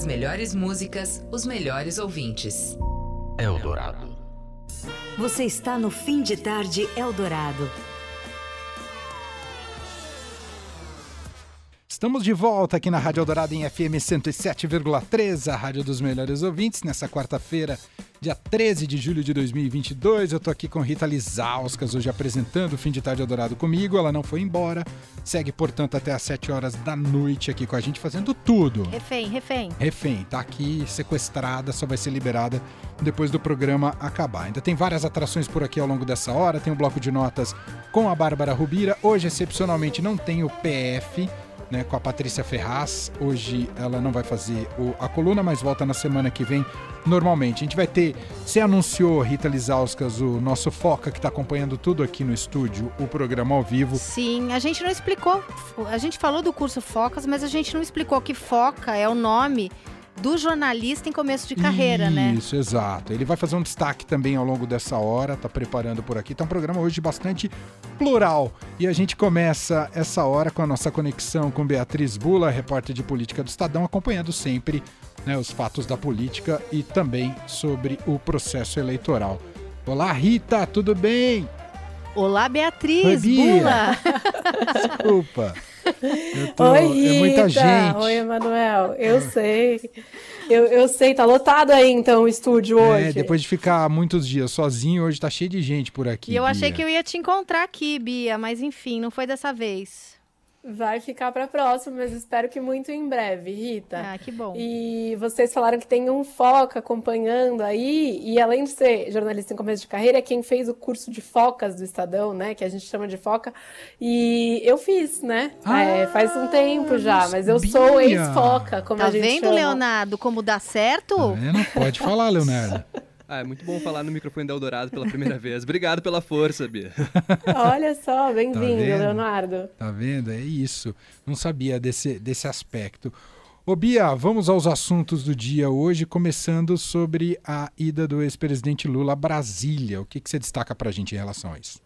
As melhores músicas, os melhores ouvintes. Eldorado. Você está no Fim de Tarde Eldorado. Estamos de volta aqui na Rádio Eldorado em FM 107,3, a rádio dos melhores ouvintes, nessa quarta-feira, dia 13 de julho de 2022. Eu estou aqui com Rita Lizauskas, hoje apresentando o Fim de Tarde Eldorado comigo. Ela não foi embora, segue, portanto, até às 7 horas da noite aqui com a gente, fazendo tudo. Refém, refém. Refém, tá aqui sequestrada, só vai ser liberada depois do programa acabar. Ainda tem várias atrações por aqui ao longo dessa hora, tem um bloco de notas com a Bárbara Rubira. Hoje, excepcionalmente, não tem o PF né, com a Patrícia Ferraz. Hoje ela não vai fazer o, a coluna, mas volta na semana que vem normalmente. A gente vai ter, você anunciou, Rita Lizauskas, o nosso Foca, que está acompanhando tudo aqui no estúdio, o programa ao vivo. Sim, a gente não explicou, a gente falou do curso Focas, mas a gente não explicou que Foca é o nome do jornalista em começo de carreira, Isso, né? Isso, exato. Ele vai fazer um destaque também ao longo dessa hora, tá preparando por aqui. Tá um programa hoje bastante plural. E a gente começa essa hora com a nossa conexão com Beatriz Bula, repórter de política do Estadão, acompanhando sempre né, os fatos da política e também sobre o processo eleitoral. Olá, Rita, tudo bem? Olá, Beatriz Oi, Bia. Bula. Desculpa. Tô- Oi, Rita. é muita gente. Oi, Emanuel. Eu sei. Eu, eu sei, tá lotado aí então o estúdio hoje. É, depois de ficar muitos dias sozinho, hoje tá cheio de gente por aqui. E eu achei Bia. que eu ia te encontrar aqui, Bia, mas enfim, não foi dessa vez. Vai ficar pra próxima, mas espero que muito em breve, Rita. Ah, que bom. E vocês falaram que tem um Foca acompanhando aí, e além de ser jornalista em começo de carreira, é quem fez o curso de focas do Estadão, né? Que a gente chama de foca. E eu fiz, né? Ah, É, faz um tempo já, não mas eu sou ex-foca, como Tá a gente vendo, chama. Leonardo, como dá certo? Tá vendo? Pode falar, Leonardo. Ah, é muito bom falar no microfone da Eldorado pela primeira vez. Obrigado pela força, Bia. Olha só, bem-vindo, Tá? Leonardo. Tá vendo? É isso. Não sabia desse, desse aspecto. Ô Bia, vamos aos assuntos do dia hoje, começando sobre a ida do ex-presidente Lula a Brasília. O que, que você destaca pra gente em relação a isso?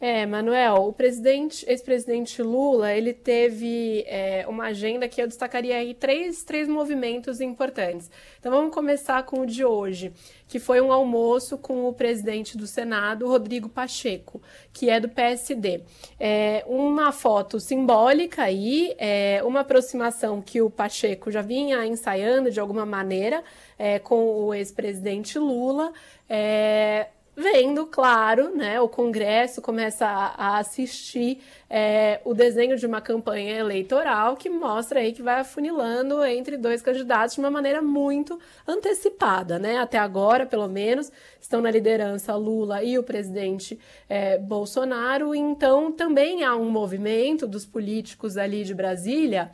É, Manuel, o presidente, ex-presidente Lula, ele teve é, uma agenda que eu destacaria aí três, três movimentos importantes. Então vamos começar com o de hoje, que foi um almoço com o presidente do Senado, Rodrigo Pacheco, que é do PSD. É, uma foto simbólica aí, é, uma aproximação que o Pacheco já vinha ensaiando de alguma maneira é, com o ex-presidente Lula. É, vendo, claro, né, o Congresso começa a, a assistir é, o desenho de uma campanha eleitoral que mostra aí que vai afunilando entre dois candidatos de uma maneira muito antecipada, né? Até agora, pelo menos, estão na liderança Lula e o presidente é, Bolsonaro. Então, também há um movimento dos políticos ali de Brasília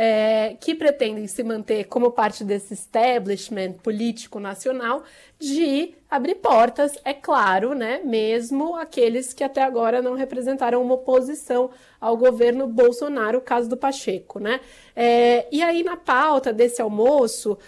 é, que pretendem se manter como parte desse establishment político nacional de abrir portas, é claro, né, mesmo aqueles que até agora não representaram uma oposição ao governo Bolsonaro, o caso do Pacheco, né? É, e aí na pauta desse almoço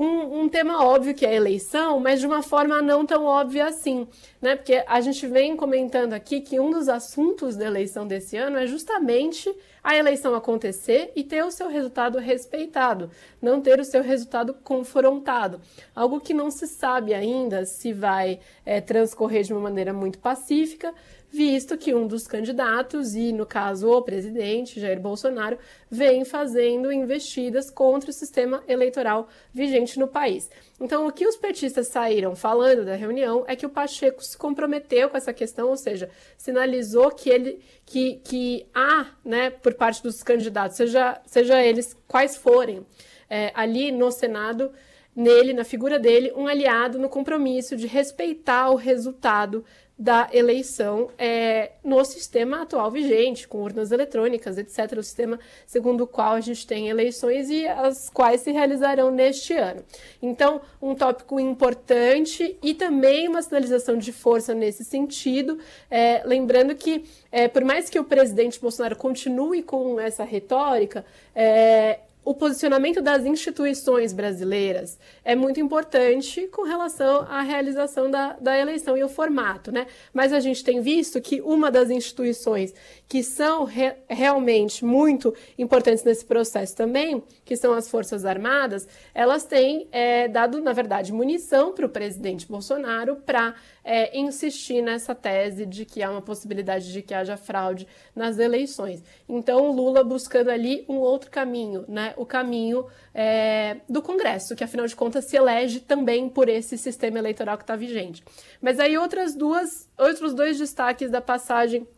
um, um, tema óbvio que é a eleição, mas de uma forma não tão óbvia assim, né? Porque a gente vem comentando aqui que um dos assuntos da eleição desse ano é justamente a eleição acontecer e ter o seu resultado respeitado, não ter o seu resultado confrontado. Algo que não se sabe ainda se vai é, transcorrer de uma maneira muito pacífica, visto que um dos candidatos, e no caso o presidente Jair Bolsonaro, vem fazendo investidas contra o sistema eleitoral vigente no país. Então, o que os petistas saíram falando da reunião é que o Pacheco se comprometeu com essa questão, ou seja, sinalizou que ele que, que há, né, por parte dos candidatos, seja, seja eles quais forem, é, ali no Senado, nele, na figura dele, um aliado no compromisso de respeitar o resultado da eleição é, no sistema atual vigente, com urnas eletrônicas, etc., o sistema segundo o qual a gente tem eleições e as quais se realizarão neste ano. Então, um tópico importante e também uma sinalização de força nesse sentido, é, lembrando que, é, por mais que o presidente Bolsonaro continue com essa retórica, é, o posicionamento das instituições brasileiras é muito importante com relação à realização da, da eleição e o formato, né? Mas a gente tem visto que uma das instituições que são re, realmente muito importantes nesse processo também, que são as Forças Armadas, elas têm é, dado, na verdade, munição para o presidente Bolsonaro para é, insistir nessa tese de que há uma possibilidade de que haja fraude nas eleições. Então, Lula buscando ali um outro caminho, né? O caminho é, do Congresso, que afinal de contas se elege também por esse sistema eleitoral que está vigente. Mas aí outras duas, outros dois destaques da passagem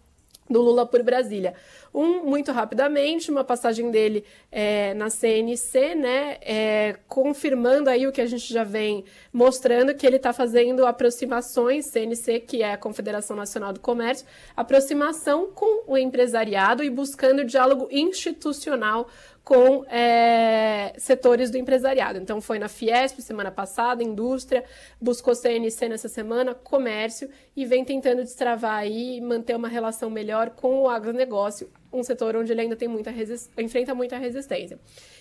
do Lula por Brasília. Um, muito rapidamente, uma passagem dele é, na CNC, né, é, confirmando aí o que a gente já vem mostrando, que ele está fazendo aproximações, CNC, que é a Confederação Nacional do Comércio, aproximação com o empresariado e buscando diálogo institucional com é, setores do empresariado. Então, foi na Fiesp semana passada, indústria, buscou CNC nessa semana, comércio, e vem tentando destravar aí, manter uma relação melhor com o agronegócio, um setor onde ele ainda tem muita enfrenta muita resistência.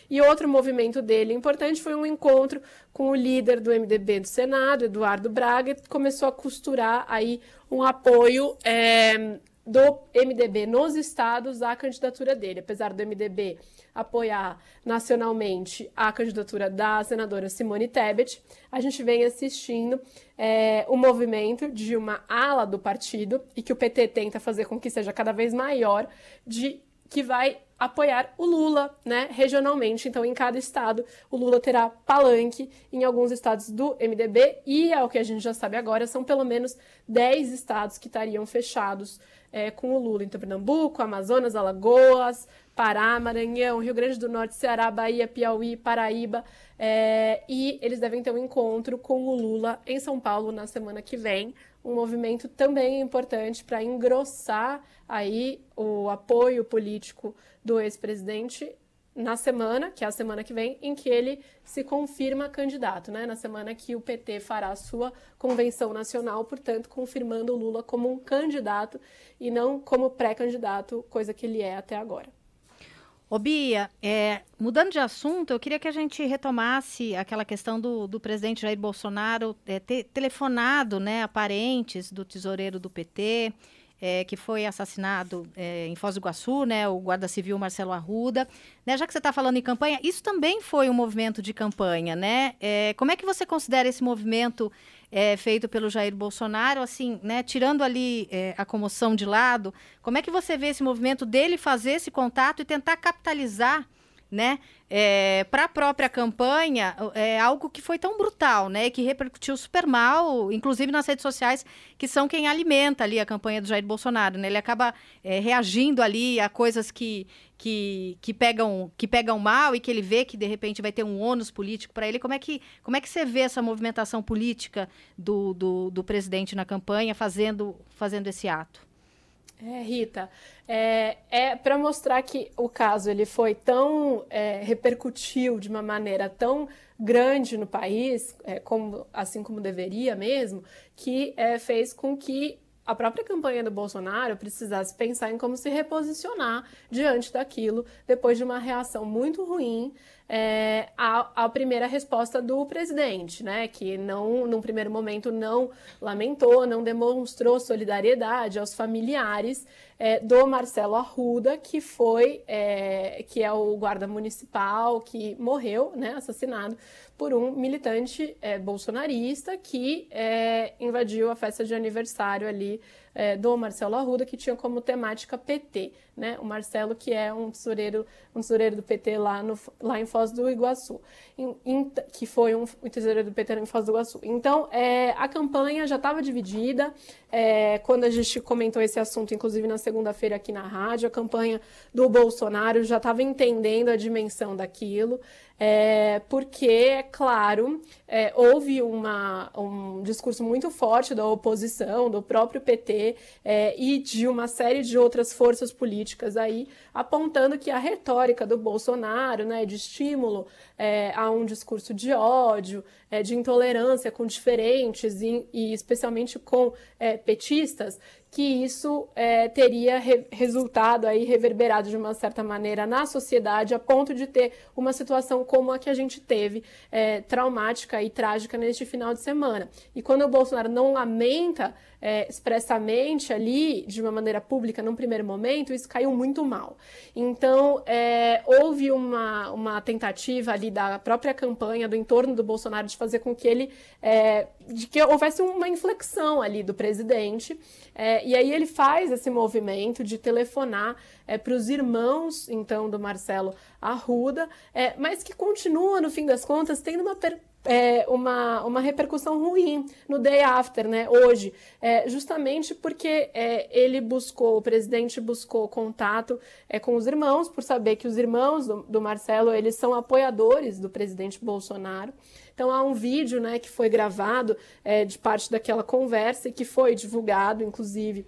E outro movimento dele importante foi um encontro com o líder do MDB do Senado, Eduardo Braga, que começou a costurar aí um apoio é, do MDB nos estados à candidatura dele. Apesar do MDB apoiar nacionalmente a candidatura da senadora Simone Tebet, a gente vem assistindo é, o movimento de uma ala do partido e que o PT tenta fazer com que seja cada vez maior, de que vai apoiar o Lula, né, regionalmente. Então, em cada estado, o Lula terá palanque em alguns estados do MDB e, ao que a gente já sabe agora, são pelo menos 10 estados que estariam fechados é, com o Lula. Então, Pernambuco, Amazonas, Alagoas, Pará, Maranhão, Rio Grande do Norte, Ceará, Bahia, Piauí, Paraíba. É, e eles devem ter um encontro com o Lula em São Paulo na semana que vem. Um movimento também importante para engrossar aí o apoio político do ex-presidente na semana, que é a semana que vem, em que ele se confirma candidato, né? Na semana que o PT fará a sua convenção nacional, portanto, confirmando o Lula como um candidato e não como pré-candidato, coisa que ele é até agora. Ô Bia, é, mudando de assunto, eu queria que a gente retomasse aquela questão do, do presidente Jair Bolsonaro é, ter telefonado né, a parentes do tesoureiro do PT, é, que foi assassinado é, em Foz do Iguaçu, né, o guarda civil Marcelo Arruda. Né, já que você está falando em campanha, isso também foi um movimento de campanha, né? É, como é que você considera esse movimento é, feito pelo Jair Bolsonaro, assim, né, tirando ali é, a comoção de lado, como é que você vê esse movimento dele fazer esse contato e tentar capitalizar né, é, para a própria campanha, é algo que foi tão brutal, né, que repercutiu super mal, inclusive nas redes sociais, que são quem alimenta ali a campanha do Jair Bolsonaro, né, ele acaba é, reagindo ali a coisas que, que, que, pegam, que pegam mal e que ele vê que de repente vai ter um ônus político para ele, como é, que, como é que você vê essa movimentação política do, do, do presidente na campanha fazendo, fazendo esse ato? É, Rita, é, é para mostrar que o caso ele foi tão é, repercutiu de uma maneira tão grande no país, é, como, assim como deveria mesmo, que é, fez com que a própria campanha do Bolsonaro precisasse pensar em como se reposicionar diante daquilo depois de uma reação muito ruim é, primeira resposta do presidente, né, que não, num primeiro momento não lamentou, não demonstrou solidariedade aos familiares é, do Marcelo Arruda, que foi, é, que é o guarda municipal que morreu, né, assassinado por um militante é, bolsonarista que é, invadiu a festa de aniversário ali é, do Marcelo Arruda, que tinha como temática PT, né? O Marcelo, que é um tesoureiro, um tesoureiro do PT lá, no, lá em Foz do Iguaçu, em, em, que foi um, um, tesoureiro do PT em Foz do Iguaçu. Então, é, a campanha já estava dividida. É, quando a gente comentou esse assunto, inclusive na segunda-feira aqui na rádio, a campanha do Bolsonaro já estava entendendo a dimensão daquilo. É, porque, é claro, é, houve uma, um discurso muito forte da oposição, do próprio PT é, e de uma série de outras forças políticas aí, apontando que a retórica do Bolsonaro, né, de estímulo é, a um discurso de ódio, é, de intolerância com diferentes e, e especialmente com é, petistas, que isso é, teria re resultado aí reverberado de uma certa maneira na sociedade a ponto de ter uma situação como a que a gente teve é, traumática e trágica neste final de semana. E quando o Bolsonaro não lamenta é, expressamente ali, de uma maneira pública, num primeiro momento, isso caiu muito mal. Então, é, houve uma, uma tentativa ali da própria campanha, do entorno do Bolsonaro, de fazer com que ele, é, de que houvesse uma inflexão ali do presidente, é, e aí ele faz esse movimento de telefonar é, para os irmãos, então, do Marcelo Arruda, é, mas que continua, no fim das contas, tendo uma é, uma, uma repercussão ruim no day after, né, hoje, é, justamente porque é, ele buscou, o presidente buscou contato é, com os irmãos, por saber que os irmãos do, do, Marcelo, eles são apoiadores do presidente Bolsonaro. Então há um vídeo, né, que foi gravado é, de parte daquela conversa e que foi divulgado, inclusive,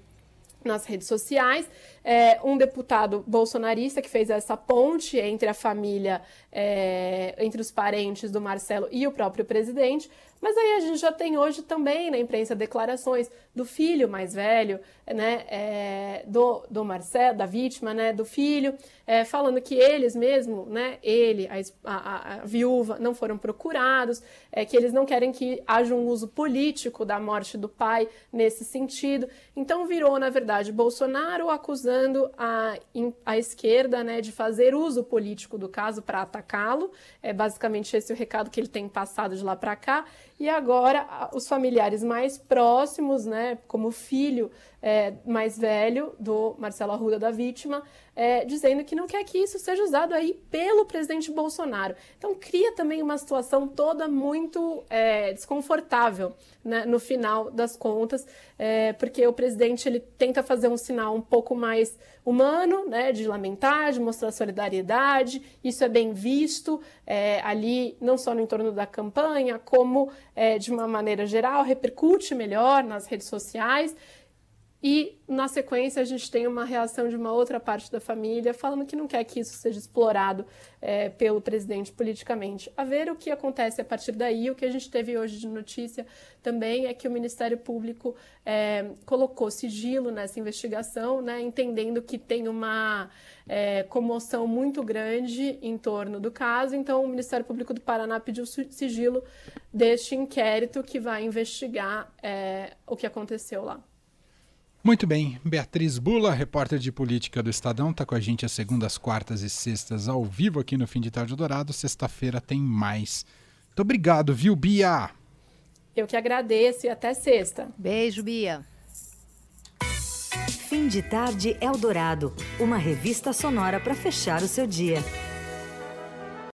nas redes sociais, é, um deputado bolsonarista que fez essa ponte entre a família, é, entre os parentes do Marcelo e o próprio presidente, mas aí a gente já tem hoje também na imprensa declarações do filho mais velho, né, é, do, do Marcelo, da vítima, né, do filho, é, falando que eles mesmo, né, ele, a, a, a viúva, não foram procurados, é, que eles não querem que haja um uso político da morte do pai nesse sentido. Então virou, na verdade, Bolsonaro acusando a, a esquerda né, de fazer uso político do caso para atacá-lo. É basicamente esse o recado que ele tem passado de lá para cá. E agora os familiares mais próximos, né, como o filho é, mais velho do Marcelo Arruda, da vítima, é, dizendo que não quer que isso seja usado aí pelo presidente Bolsonaro. Então cria também uma situação toda muito é, desconfortável né, no final das contas, é, porque o presidente ele tenta fazer um sinal um pouco mais humano, né, de lamentar, de mostrar solidariedade. Isso é bem visto é, ali, não só no entorno da campanha, como é, de uma maneira geral, repercute melhor nas redes sociais. E, na sequência, a gente tem uma reação de uma outra parte da família falando que não quer que isso seja explorado é, pelo presidente politicamente. A ver o que acontece a partir daí. O que a gente teve hoje de notícia também é que o Ministério Público é, colocou sigilo nessa investigação, né, entendendo que tem uma é, comoção muito grande em torno do caso. Então, o Ministério Público do Paraná pediu sigilo deste inquérito que vai investigar é, o que aconteceu lá. Muito bem, Beatriz Bula, repórter de política do Estadão, está com a gente às segundas, quartas e sextas ao vivo aqui no Fim de Tarde Dourado. Sexta-feira tem mais. Muito obrigado, viu, Bia? Eu que agradeço e até sexta. Beijo, Bia. Fim de Tarde Eldorado, uma revista sonora para fechar o seu dia.